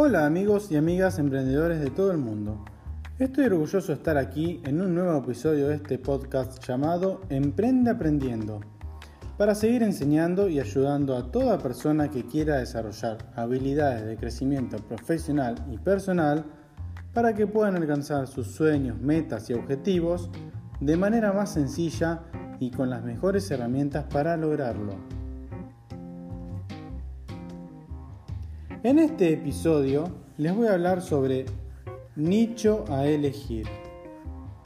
Hola amigos y amigas emprendedores de todo el mundo. Estoy orgulloso de estar aquí en un nuevo episodio de este podcast llamado Emprende Aprendiendo, para seguir enseñando y ayudando a toda persona que quiera desarrollar habilidades de crecimiento profesional y personal para que puedan alcanzar sus sueños, metas y objetivos de manera más sencilla y con las mejores herramientas para lograrlo. En este episodio les voy a hablar sobre nicho a elegir.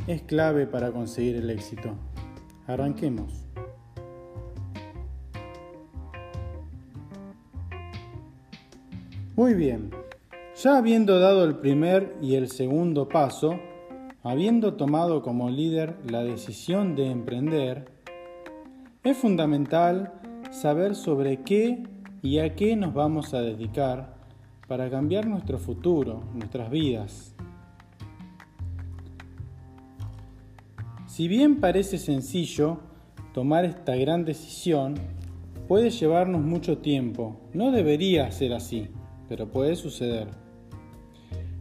Es clave para conseguir el éxito. Arranquemos. Muy bien, ya habiendo dado el primer y el segundo paso, habiendo tomado como líder la decisión de emprender, es fundamental saber sobre qué y a qué nos vamos a dedicar para cambiar nuestro futuro, nuestras vidas. Si bien parece sencillo tomar esta gran decisión, puede llevarnos mucho tiempo. No debería ser así, pero puede suceder.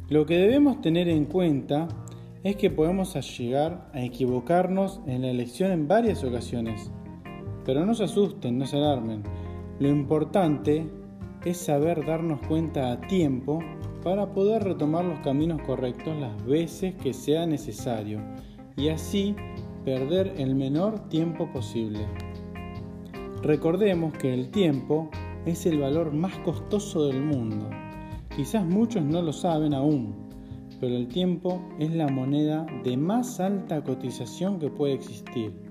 Lo que debemos tener en cuenta es que podemos llegar a equivocarnos en la elección en varias ocasiones. Pero no se asusten, no se alarmen lo importante es saber darnos cuenta a tiempo para poder retomar los caminos correctos las veces que sea necesario y así perder el menor tiempo posible. Recordemos que el tiempo es el valor más costoso del mundo. Quizás muchos no lo saben aún, pero el tiempo es la moneda de más alta cotización que puede existir.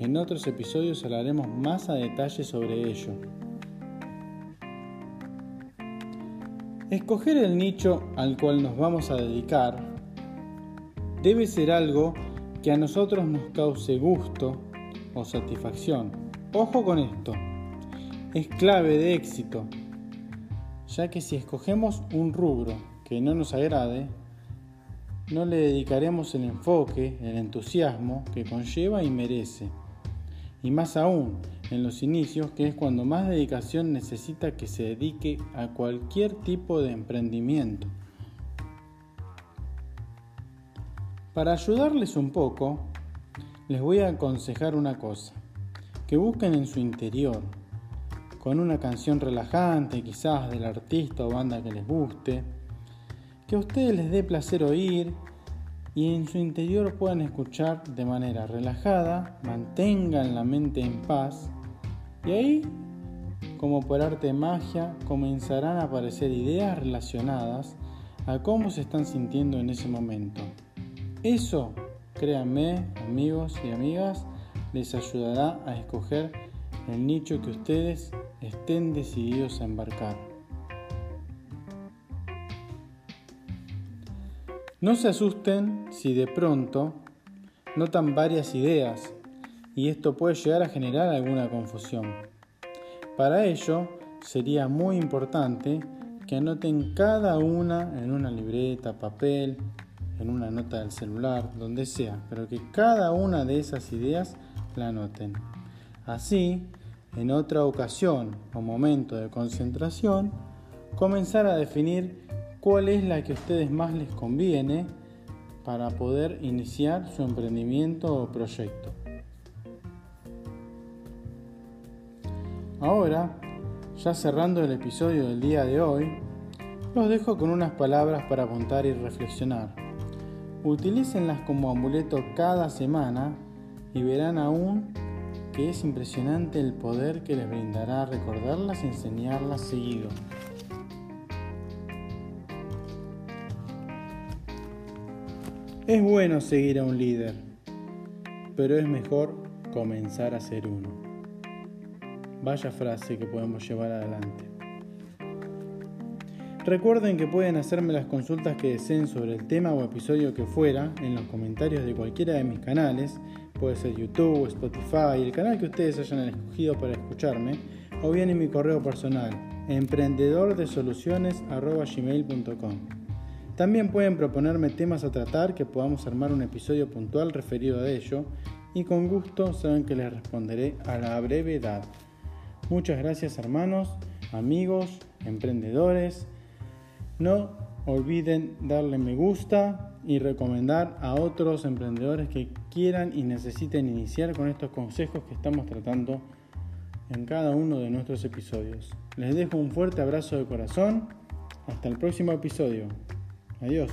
En otros episodios hablaremos más a detalle sobre ello. Escoger el nicho al cual nos vamos a dedicar debe ser algo que a nosotros nos cause gusto o satisfacción. Ojo con esto, es clave de éxito, ya que si escogemos un rubro que no nos agrade, no le dedicaremos el enfoque, el entusiasmo que conlleva y merece y más aún en los inicios, que es cuando más dedicación necesita que se dedique a cualquier tipo de emprendimiento. Para ayudarles un poco, les voy a aconsejar una cosa, que busquen en su interior, con una canción relajante quizás del artista o banda que les guste, que a ustedes les dé placer oír y en su interior puedan escuchar de manera relajada, mantengan la mente en paz y ahí, como por arte de magia, comenzarán a aparecer ideas relacionadas a cómo se están sintiendo en ese momento. Eso, créanme, amigos y amigas, les ayudará a escoger el nicho que ustedes estén decididos a embarcar. No se asusten si de pronto notan varias ideas y esto puede llegar a generar alguna confusión. Para ello sería muy importante que anoten cada una en una libreta, papel, en una nota del celular, donde sea, pero que cada una de esas ideas la anoten. Así, en otra ocasión o momento de concentración, comenzar a definir cuál es la que a ustedes más les conviene para poder iniciar su emprendimiento o proyecto. Ahora, ya cerrando el episodio del día de hoy, Los dejo con unas palabras para apuntar y reflexionar. Utilícenlas como amuleto cada semana y verán aún que es impresionante el poder que les brindará recordarlas y enseñarlas seguido. Es bueno seguir a un líder, pero es mejor comenzar a ser uno. Vaya frase que podemos llevar adelante. Recuerden que pueden hacerme las consultas que deseen sobre el tema o episodio que fuera en los comentarios de cualquiera de mis canales, puede ser YouTube, Spotify, el canal que ustedes hayan escogido para escucharme, o bien en mi correo personal, emprendedordesoluciones.gmail.com. También pueden proponerme temas a tratar que podamos armar un episodio puntual referido a ello y con gusto saben que les responderé a la brevedad. Muchas gracias hermanos, amigos, emprendedores. No olviden darle me gusta y recomendar a otros emprendedores que quieran y necesiten iniciar con estos consejos que estamos tratando en cada uno de nuestros episodios. Les dejo un fuerte abrazo de corazón. Hasta el próximo episodio. Adiós.